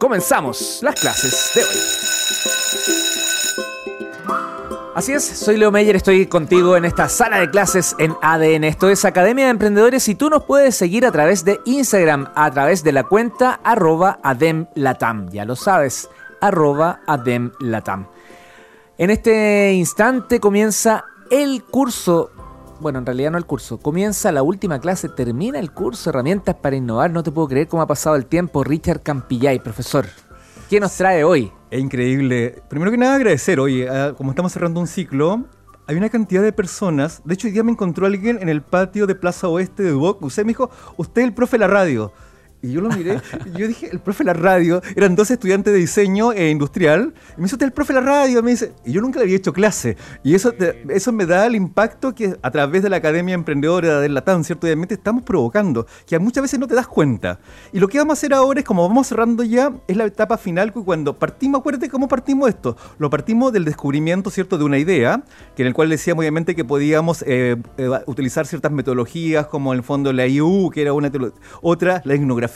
comenzamos las clases de hoy. Así es, soy Leo Meyer, estoy contigo en esta sala de clases en ADN. Esto es Academia de Emprendedores y tú nos puedes seguir a través de Instagram, a través de la cuenta arroba ademlatam. Ya lo sabes, arroba ademlatam. En este instante comienza el curso bueno, en realidad no el curso, comienza la última clase, termina el curso, herramientas para innovar, no te puedo creer cómo ha pasado el tiempo. Richard Campillay, profesor, ¿qué nos trae hoy? Es increíble. Primero que nada agradecer, oye, ah, como estamos cerrando un ciclo, hay una cantidad de personas, de hecho hoy día me encontró alguien en el patio de Plaza Oeste de Duoc, usted me dijo, usted es el profe de la radio. Y yo lo miré, y yo dije, el profe de la radio, eran dos estudiantes de diseño e industrial, y me dice, usted el profe de la radio, me dice, y yo nunca le había hecho clase, y eso, eso me da el impacto que a través de la Academia Emprendedora del Latam, ¿cierto? Obviamente estamos provocando, que muchas veces no te das cuenta. Y lo que vamos a hacer ahora es, como vamos cerrando ya, es la etapa final, cuando partimos, acuérdate cómo partimos esto, lo partimos del descubrimiento, ¿cierto?, de una idea, que en el cual decíamos obviamente que podíamos eh, eh, utilizar ciertas metodologías, como en el fondo la IU, que era una, otra, la etnografía,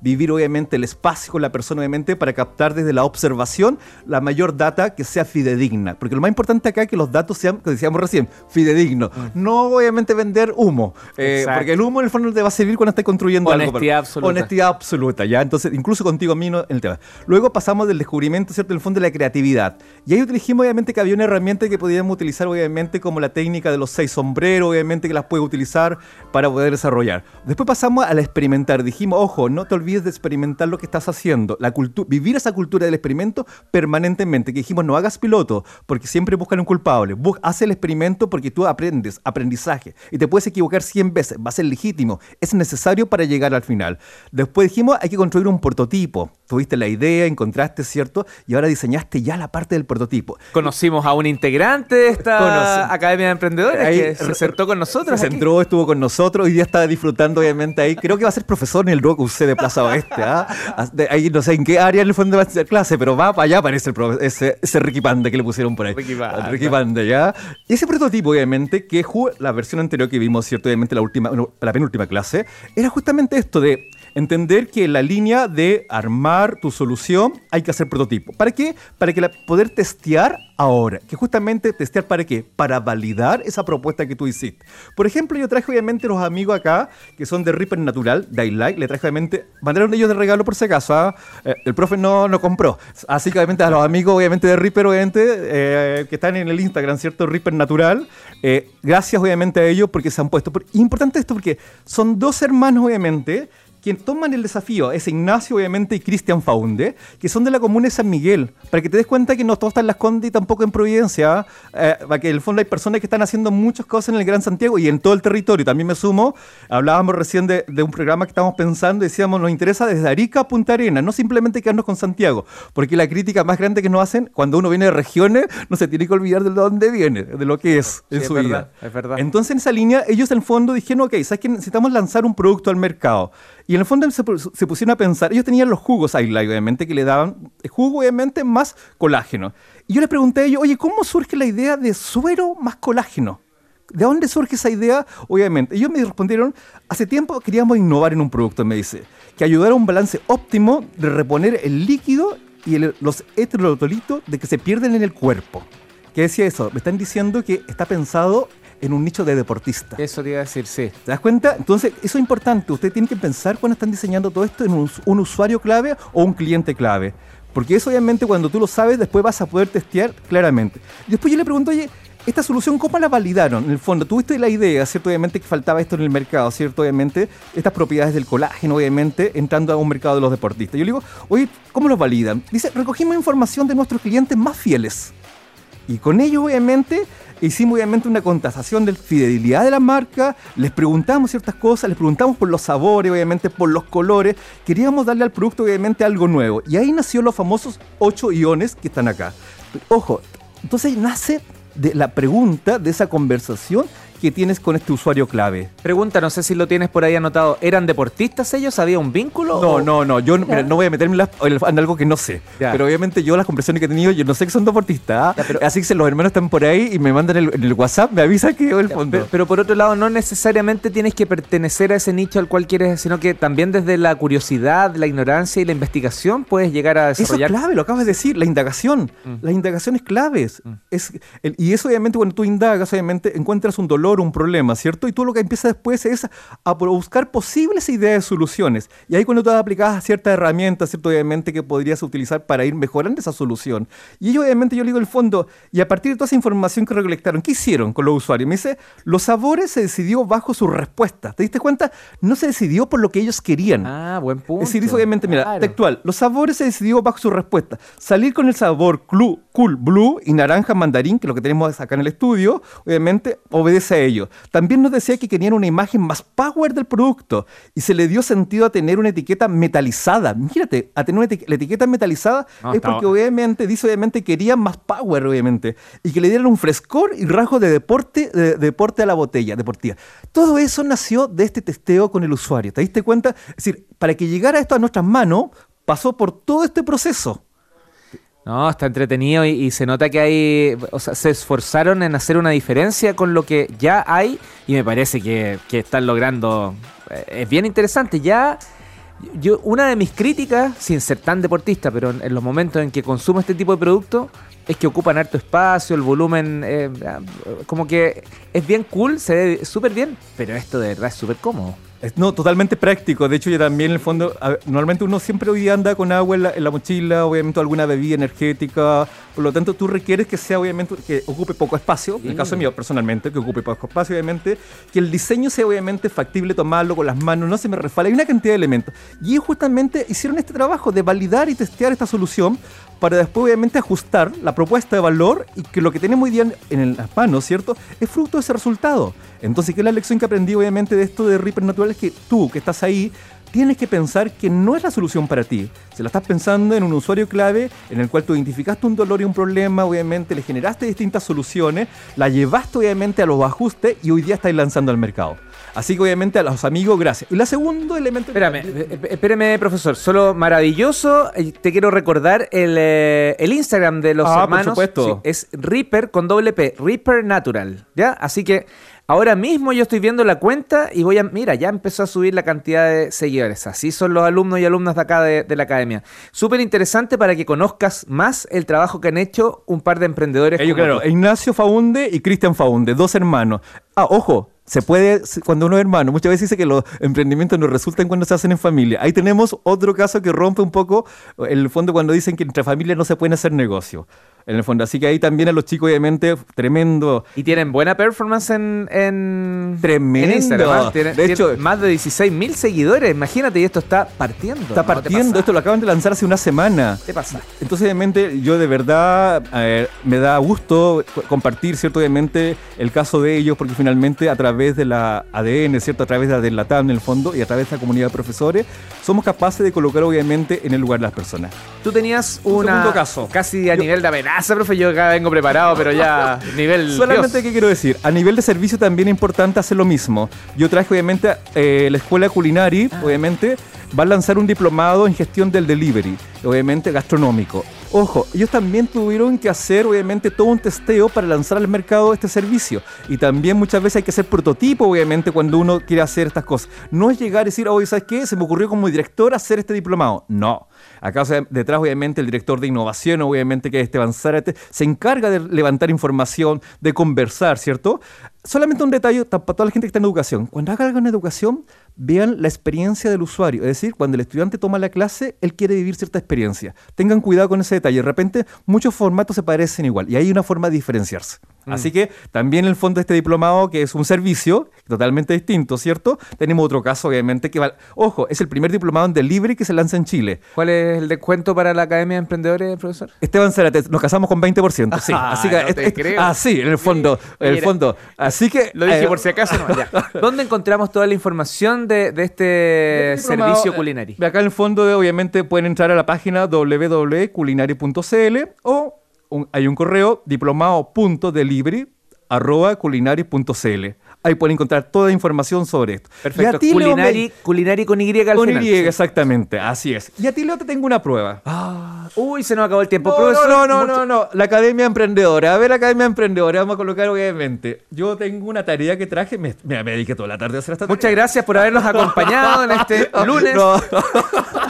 vivir obviamente el espacio con la persona obviamente para captar desde la observación la mayor data que sea fidedigna. Porque lo más importante acá es que los datos sean, como decíamos recién, fidedignos. Mm. No obviamente vender humo, eh, porque el humo en el fondo te va a servir cuando estés construyendo Honestidad absoluta. Honestidad absoluta, ¿ya? Entonces, incluso contigo a mí no, en el tema. Luego pasamos del descubrimiento, ¿cierto? En el fondo de la creatividad. Y ahí dijimos obviamente que había una herramienta que podíamos utilizar obviamente como la técnica de los seis sombreros, obviamente que las puede utilizar para poder desarrollar. Después pasamos a la experimentar. Dijimos, ojo, no te olvides de experimentar lo que estás haciendo. La vivir esa cultura del experimento permanentemente. Que dijimos, no hagas piloto, porque siempre buscan un culpable. haz el experimento porque tú aprendes, aprendizaje. Y te puedes equivocar 100 veces, va a ser legítimo. Es necesario para llegar al final. Después dijimos, hay que construir un prototipo. Tuviste la idea, encontraste, ¿cierto? Y ahora diseñaste ya la parte del prototipo. Conocimos a un integrante de esta Academia de Emprendedores que se sentó con nosotros. Se sentó, estuvo con nosotros y ya está disfrutando, obviamente, ahí. Creo que va a ser profesor en el UC de Plaza Oeste. ¿ah? Ahí no sé en qué área en el fondo va a ser clase, pero va para allá, aparece el ese, ese Ricky Panda que le pusieron por ahí. Ricky Panda. Ricky Panda, ¿ya? Y ese prototipo, obviamente, que la versión anterior que vimos, ¿cierto? Obviamente, la, última, la penúltima clase, era justamente esto de entender que la línea de armar tu solución hay que hacer prototipo. ¿Para qué? Para que la, poder testear ahora. Que justamente testear para qué? Para validar esa propuesta que tú hiciste. Por ejemplo, yo traje obviamente los amigos acá que son de Reaper Natural, Daylight. Le traje obviamente, mandaron ellos de regalo por si acaso. ¿ah? Eh, el profe no, no compró. Así que obviamente a los amigos obviamente de Reaper, obviamente, eh, que están en el Instagram, ¿cierto? Reaper Natural. Eh, gracias obviamente a ellos porque se han puesto. Importante esto porque son dos hermanos obviamente quien toman el desafío es Ignacio, obviamente, y Cristian Faunde, que son de la comuna de San Miguel, para que te des cuenta que no todo está en Las Condes y tampoco en Providencia, eh, para que en el fondo hay personas que están haciendo muchas cosas en el Gran Santiago y en todo el territorio. También me sumo, hablábamos recién de, un programa que estábamos pensando y decíamos, nos interesa desde Arica a Punta Arena, no simplemente quedarnos con Santiago, porque la crítica más grande que nos hacen cuando uno viene de regiones, no se tiene que olvidar de dónde viene, de lo que es en su vida. Es verdad. Entonces, en esa línea, ellos en el fondo dijeron, ok, ¿sabes que necesitamos lanzar un producto al mercado? Y en el fondo se, pusieron a pensar, ellos tenían los jugos Light, obviamente, que le daban jugo, obviamente, más colágeno. Y yo les pregunté a ellos, oye, ¿cómo surge la idea de suero más colágeno? ¿De dónde surge esa idea? Obviamente. Ellos me respondieron, hace tiempo queríamos innovar en un producto, me dice, que ayudara a un balance óptimo de reponer el líquido y los electrolitos de que se pierden en el cuerpo. ¿Qué decía eso? Me están diciendo que está pensado en un nicho de deportista. Eso te iba a decir, sí. ¿Te das cuenta? Entonces, eso es importante. Usted tiene que pensar cuando están diseñando todo esto en un, usuario clave o un cliente clave. Porque eso obviamente cuando tú lo sabes, después vas a poder testear claramente. Y después yo le pregunto, oye, esta solución, ¿cómo la validaron? En el fondo, tuviste la idea, ¿cierto? Obviamente que faltaba esto en el mercado, ¿cierto? Obviamente, estas propiedades del colágeno, obviamente, entrando a un mercado de los deportistas. Yo le digo, oye, ¿cómo lo validan? Dice, recogimos información de nuestros clientes más fieles. Y con ellos, obviamente, hicimos obviamente una contestación de fidelidad de la marca, les preguntamos ciertas cosas, les preguntamos por los sabores, obviamente por los colores, queríamos darle al producto obviamente algo nuevo. Y ahí nació los famosos ocho iones que están acá. Ojo, entonces nace de la pregunta, de esa conversación, que tienes con este usuario clave. Pregunta, no sé si lo tienes por ahí anotado. ¿Eran deportistas ellos? ¿Había un vínculo? No, o- no, no. Yo mira, no voy a meterme en, algo que no sé. Ya. Pero obviamente yo las conversaciones que he tenido, yo no sé que son deportistas. ¿ah? Ya, pero- Así que los hermanos están por ahí y me mandan el, en el WhatsApp, me avisa que yo el fondo. Pero, pero por otro lado, no necesariamente tienes que pertenecer a ese nicho al cual quieres, sino que también desde la curiosidad, la ignorancia y la investigación puedes llegar a Eso es desarrollar. clave, lo acabas de decir, la indagación. Mm. Las indagaciones claves. Es, el- y eso obviamente cuando tú indagas, obviamente encuentras un dolor, un problema, ¿cierto? Y tú lo que empiezas después es a buscar posibles ideas de soluciones. Y ahí cuando tú aplicas ciertas herramientas, ¿cierto? Obviamente que podrías utilizar para ir mejorando esa solución. Y ellos obviamente yo le digo el fondo, y a partir de toda esa información que recolectaron, ¿qué hicieron con los usuarios? Me dice, los sabores se decidió bajo sus respuestas. ¿Te diste cuenta? No se decidió por lo que ellos querían. Ah, buen punto. Es decir, obviamente, mira, Claro. textual, los sabores se decidió bajo su respuesta. Salir con el sabor cool blue y naranja mandarín, que es lo que tenemos acá en el estudio, obviamente obedece a ello. También nos decía que querían una imagen más power del producto y se le dio sentido a tener una etiqueta metalizada. Mírate, a tener una eti- la etiqueta metalizada No, es porque obviamente, dice obviamente, querían más power, obviamente, y que le dieran un frescor y rasgos de deporte, de, de deporte a la botella, deportiva. Todo eso nació de este testeo con el usuario. ¿Te diste cuenta? Es decir, para que llegara esto a nuestras manos, pasó por todo este proceso. No, está entretenido y, y se nota que hay, o sea, se esforzaron en hacer una diferencia con lo que ya hay y me parece que, que están logrando, eh, es bien interesante. Ya, yo, una de mis críticas, sin ser tan deportista, pero en, los momentos en que consumo este tipo de productos, es que ocupan harto espacio, el volumen, eh, como que es bien cool, se ve súper bien, pero esto de verdad es súper cómodo. No, totalmente práctico. De hecho, yo también, en el fondo, a normalmente uno siempre hoy día anda con agua en la, en la mochila, obviamente alguna bebida energética. Por lo tanto, tú requieres que sea, obviamente, que ocupe poco espacio. En el caso mío, personalmente, que ocupe poco espacio, obviamente. Que el diseño sea, obviamente, factible tomarlo con las manos, no se me resbala. Hay una cantidad de elementos. Y justamente hicieron este trabajo de validar y testear esta solución para después, obviamente, ajustar la propuesta de valor y que lo que tenemos hoy día en, las manos, ¿cierto? Es fruto de ese resultado. Entonces, ¿qué es la lección que aprendí, obviamente, de esto de Reaper Natural? Es que tú, que estás ahí, tienes que pensar que no es la solución para ti. Se la estás pensando en un usuario clave en el cual tú identificaste un dolor y un problema, obviamente, le generaste distintas soluciones, la llevaste, obviamente, a los ajustes y hoy día estáis lanzando al mercado. Así que, obviamente, a los amigos, gracias. Y la segundo elemento... Espérame, eh, espérame, profesor. Solo maravilloso. eh, Te quiero recordar el, eh, el Instagram de los Ah, por hermanos. supuesto. Sí, es Reaper con doble P. Reaper Natural. ¿Ya? Así que ahora mismo yo estoy viendo la cuenta y voy a. Mira, ya empezó a subir la cantidad de seguidores. Así son los alumnos y alumnas de acá de, de la academia. Súper interesante para que conozcas más el trabajo que han hecho un par de emprendedores. Ellos, como claro, tú. Ignacio Faunde y Cristian Faunde, dos hermanos. Ah, ojo, se puede, cuando uno es hermano, muchas veces dice que los emprendimientos no resultan cuando se hacen en familia. Ahí tenemos otro caso que rompe un poco el fondo cuando dicen que entre familias no se pueden hacer negocios. En el fondo, así que ahí también a los chicos, obviamente, tremendo. Y tienen buena performance en, en, Tremendo. en Instagram. ¿ah? Tienen- De hecho- más de 16 mil seguidores. Imagínate, y esto está partiendo. Está ¿no? ¿Te partiendo, esto lo acaban de lanzar hace una semana. ¿Qué pasa? Entonces, obviamente, yo de verdad eh, me da gusto co- compartir, ¿cierto? Obviamente, el caso de ellos, porque finalmente a través de la ADN, ¿cierto? A través de la Latam en el fondo y a través de la comunidad de profesores, somos capaces de colocar, obviamente, en el lugar de las personas. Tú tenías Un segundo caso. Casi a Yo- nivel de amenaza, profe. Yo acá vengo preparado, pero ya nivel. Solamente, Dios. ¿qué quiero decir? A nivel de servicio también es importante hacer lo mismo. Yo traje, obviamente, eh, la escuela Culinari, Ah. obviamente, va a lanzar un diplomado en gestión del delivery, obviamente gastronómico. Ojo, ellos también tuvieron que hacer, obviamente, todo un testeo para lanzar al mercado este servicio. Y también muchas veces hay que hacer prototipo, obviamente, cuando uno quiere hacer estas cosas. No es llegar y decir, oye, ¿sabes qué? Se me ocurrió como director hacer este diplomado. No. Acá detrás, obviamente, el director de innovación, obviamente, que es Esteban Zárate, se encarga de levantar información, de conversar, ¿cierto? Solamente un detalle ta- para toda la gente que está en educación. Cuando haga algo en educación, vean la experiencia del usuario. Es decir, cuando el estudiante toma la clase, él quiere vivir cierta experiencia. Tengan cuidado con ese detalle. De repente, muchos formatos se parecen igual y hay una forma de diferenciarse. Así que también el fondo de este diplomado, que es un servicio totalmente distinto, ¿cierto? Tenemos otro caso, obviamente, que va... Ojo, es el primer diplomado en delivery que se lanza en Chile. ¿Cuál es el descuento para la Academia de Emprendedores, profesor? Esteban Zárate, nos casamos con 20%, sí. Ah, así que, no es- te es- creo. ah, sí, en el fondo, en el Mira, fondo. Así que... Lo dije eh, por si acaso. No, ya. ¿Dónde encontramos toda la información de, de este servicio eh, culinario? Acá en el fondo, obviamente, pueden entrar a la página www.culinari.cl o un- hay un correo diplomado.delivery arroba culinari.cl. Ahí pueden encontrar toda información sobre esto. Perfecto. Y Culinari, culinari con Y al con final. Y, exactamente, así es. Y a ti, Leo, te tengo una prueba. Ah, uy, se nos acabó el tiempo. No, Profesor, no, no, no, no, la Academia Emprendedora. A ver, Academia Emprendedora, vamos a colocar obviamente. Yo tengo una tarea que traje, me, me, dediqué toda la tarde a hacer esta Muchas tarea. gracias por habernos acompañado en este lunes. No,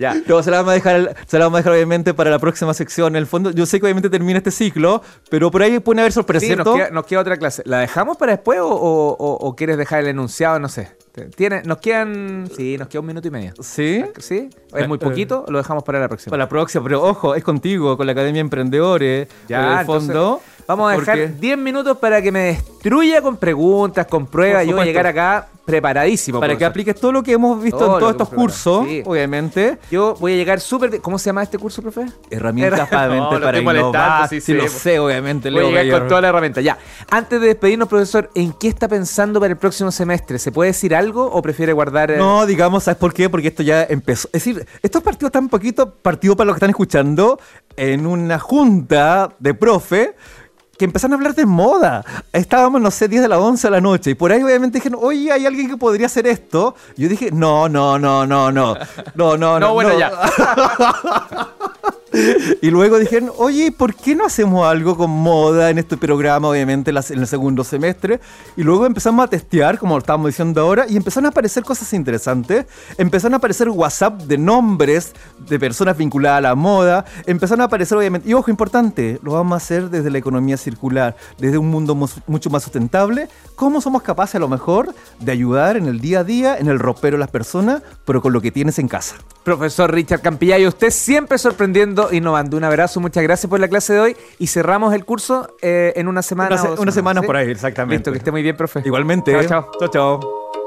Ya. no, se la vamos a dejar, se la vamos a dejar obviamente para la próxima sección. En el fondo, yo sé que obviamente termina este ciclo, pero por ahí pueden haber sorpresas, Sí, nos queda, nos queda otra clase. ¿La dejamos para después o, o- o- o quieres dejar el enunciado? No sé. Tiene, nos quedan. Sí, nos queda un minuto y medio. Sí. ¿Sí? ¿Es muy poquito? Lo dejamos para la próxima. Para la próxima, pero ojo, es contigo, con la Academia Emprendedores. Ya, en el entonces. Vamos a dejar porque- 10 minutos para que me destruya con preguntas, con pruebas. Yo voy a llegar acá preparadísimo. Para que apliques todo lo que hemos visto Todo en todos estos cursos, Sí. obviamente. Yo voy a llegar súper... ¿Cómo se llama este curso, profe? Herramientas No, lo para innovar. sí Sí, lo sé, obviamente, Voy a llegar con toda la herramienta. Ya. Antes de despedirnos, profesor, ¿en qué está pensando para el próximo semestre? ¿Se puede decir algo o prefiere guardar... eh, No, digamos, ¿sabes por qué? Porque esto ya empezó. Es decir, estos partidos están un poquito partidos para los que están escuchando en una junta de profe que empezaron a hablar de moda. Estábamos, no sé, 10 de la 11 de la noche y por ahí obviamente dijeron, oye, hay alguien que podría hacer esto. Yo dije, no, no, no, no, no. No, no, no. No, bueno, ya. Y luego dijeron, oye, ¿por qué no hacemos algo con moda en este programa, obviamente, en el segundo semestre? Y luego empezamos a testear, como lo estábamos diciendo ahora, y empezaron a aparecer cosas interesantes. Empezaron a aparecer WhatsApp de nombres de personas vinculadas a la moda. Empezaron a aparecer, obviamente, y ojo, importante, lo vamos a hacer desde la economía circular, desde un mundo mucho más sustentable. ¿Cómo somos capaces, a lo mejor, de ayudar en el día a día, en el ropero de las personas, pero con lo que tienes en casa? Profesor Richard Campillayo, usted siempre sorprendiendo, innovando. Un abrazo, muchas gracias por la clase de hoy y cerramos el curso eh, en una semana. Una, se- o una semana ¿sí? por ahí, exactamente. Listo, que esté muy bien, profe. Igualmente. Chao, chao. Chao, chao.